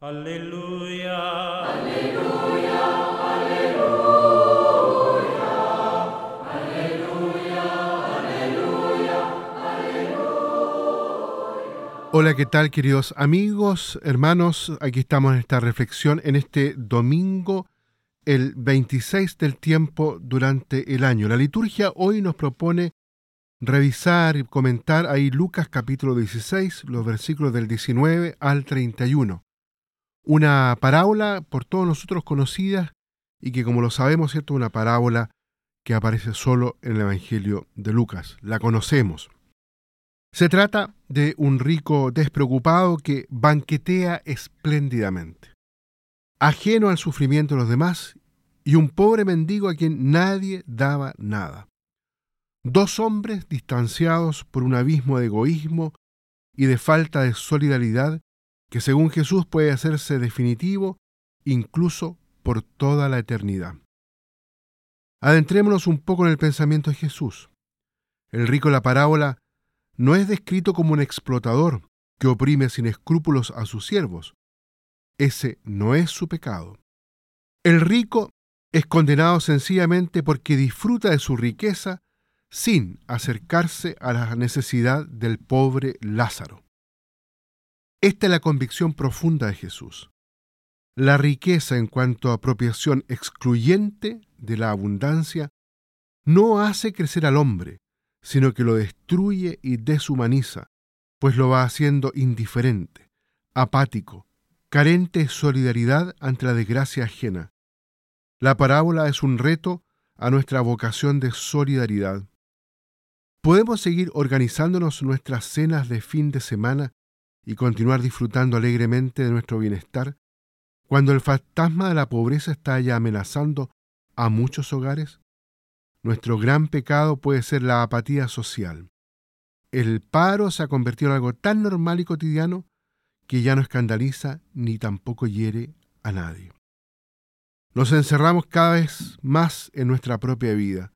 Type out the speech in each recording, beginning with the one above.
Aleluya. Aleluya. Aleluya. Hola, ¿qué tal queridos amigos, hermanos? Aquí estamos en esta reflexión en este domingo, el 26 del tiempo durante el año. La liturgia hoy nos propone revisar y comentar ahí Lucas capítulo 16, los versículos del 19 al 31. Una parábola por todos nosotros conocida y que como lo sabemos, ¿cierto? Una parábola que aparece solo en el Evangelio de Lucas. La conocemos. Se trata de un rico despreocupado que banquetea espléndidamente, ajeno al sufrimiento de los demás, y un pobre mendigo a quien nadie daba nada. Dos hombres distanciados por un abismo de egoísmo y de falta de solidaridad que según Jesús puede hacerse definitivo incluso por toda la eternidad. Adentrémonos un poco en el pensamiento de Jesús. El rico la parábola no es descrito como un explotador que oprime sin escrúpulos a sus siervos. Ese no es su pecado. El rico es condenado sencillamente porque disfruta de su riqueza sin acercarse a la necesidad del pobre Lázaro. Esta es la convicción profunda de Jesús. La riqueza en cuanto a apropiación excluyente de la abundancia no hace crecer al hombre, sino que lo destruye y deshumaniza, pues lo va haciendo indiferente, apático, carente de solidaridad ante la desgracia ajena. La parábola es un reto a nuestra vocación de solidaridad. Podemos seguir organizándonos nuestras cenas de fin de semana y continuar disfrutando alegremente de nuestro bienestar cuando el fantasma de la pobreza está ya amenazando a muchos hogares? Nuestro gran pecado puede ser la apatía social. El paro se ha convertido en algo tan normal y cotidiano que ya no escandaliza ni tampoco hiere a nadie. Nos encerramos cada vez más en nuestra propia vida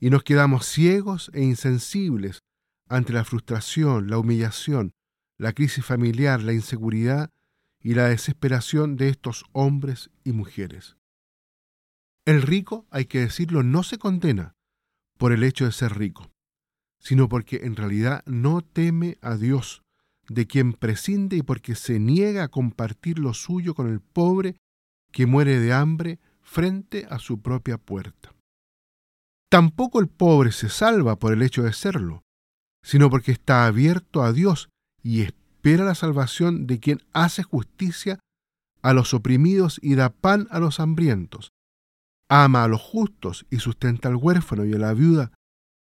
y nos quedamos ciegos e insensibles ante la frustración, la humillación, la crisis familiar, la inseguridad y la desesperación de estos hombres y mujeres. El rico, hay que decirlo, no se condena por el hecho de ser rico, sino porque en realidad no teme a Dios, de quien prescinde y porque se niega a compartir lo suyo con el pobre que muere de hambre frente a su propia puerta. Tampoco el pobre se salva por el hecho de serlo, sino porque está abierto a Dios y espera la salvación de quien hace justicia a los oprimidos y da pan a los hambrientos, ama a los justos y sustenta al huérfano y a la viuda,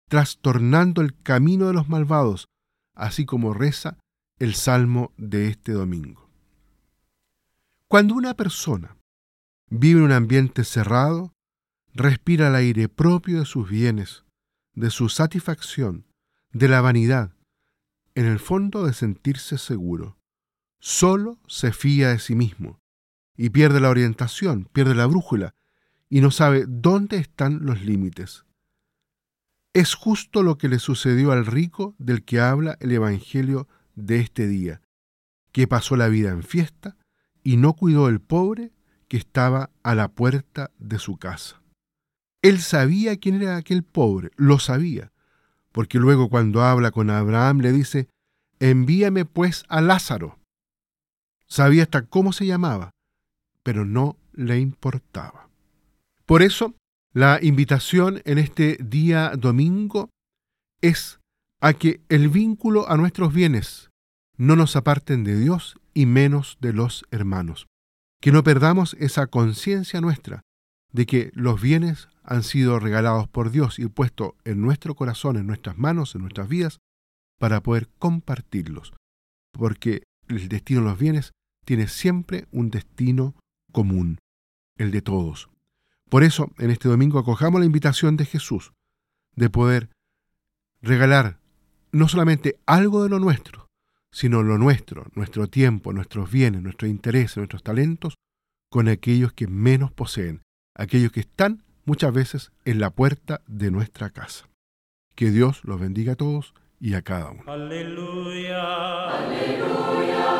trastornando el camino de los malvados, así como reza el salmo de este domingo. Cuando una persona vive en un ambiente cerrado, respira el aire propio de sus bienes, de su satisfacción, de la vanidad, en el fondo de sentirse seguro. Solo se fía de sí mismo y pierde la orientación, pierde la brújula y no sabe dónde están los límites. Es justo lo que le sucedió al rico del que habla el Evangelio de este día, que pasó la vida en fiesta y no cuidó el pobre que estaba a la puerta de su casa. Él sabía quién era aquel pobre, lo sabía, porque luego cuando habla con Abraham le dice, envíame pues a Lázaro. Sabía hasta cómo se llamaba, pero no le importaba. Por eso, la invitación en este día domingo es a que el vínculo a nuestros bienes no nos aparten de Dios y menos de los hermanos. Que no perdamos esa conciencia nuestra de que los bienes han sido regalados por Dios y puestos en nuestro corazón, en nuestras manos, en nuestras vidas, para poder compartirlos. Porque el destino de los bienes tiene siempre un destino común, el de todos. Por eso, en este domingo acojamos la invitación de Jesús de poder regalar no solamente algo de lo nuestro, sino lo nuestro, nuestro tiempo, nuestros bienes, nuestros intereses, nuestros talentos, con aquellos que menos poseen, aquellos que están muchas veces en la puerta de nuestra casa. Que Dios los bendiga a todos y a cada uno. Aleluya. Aleluya.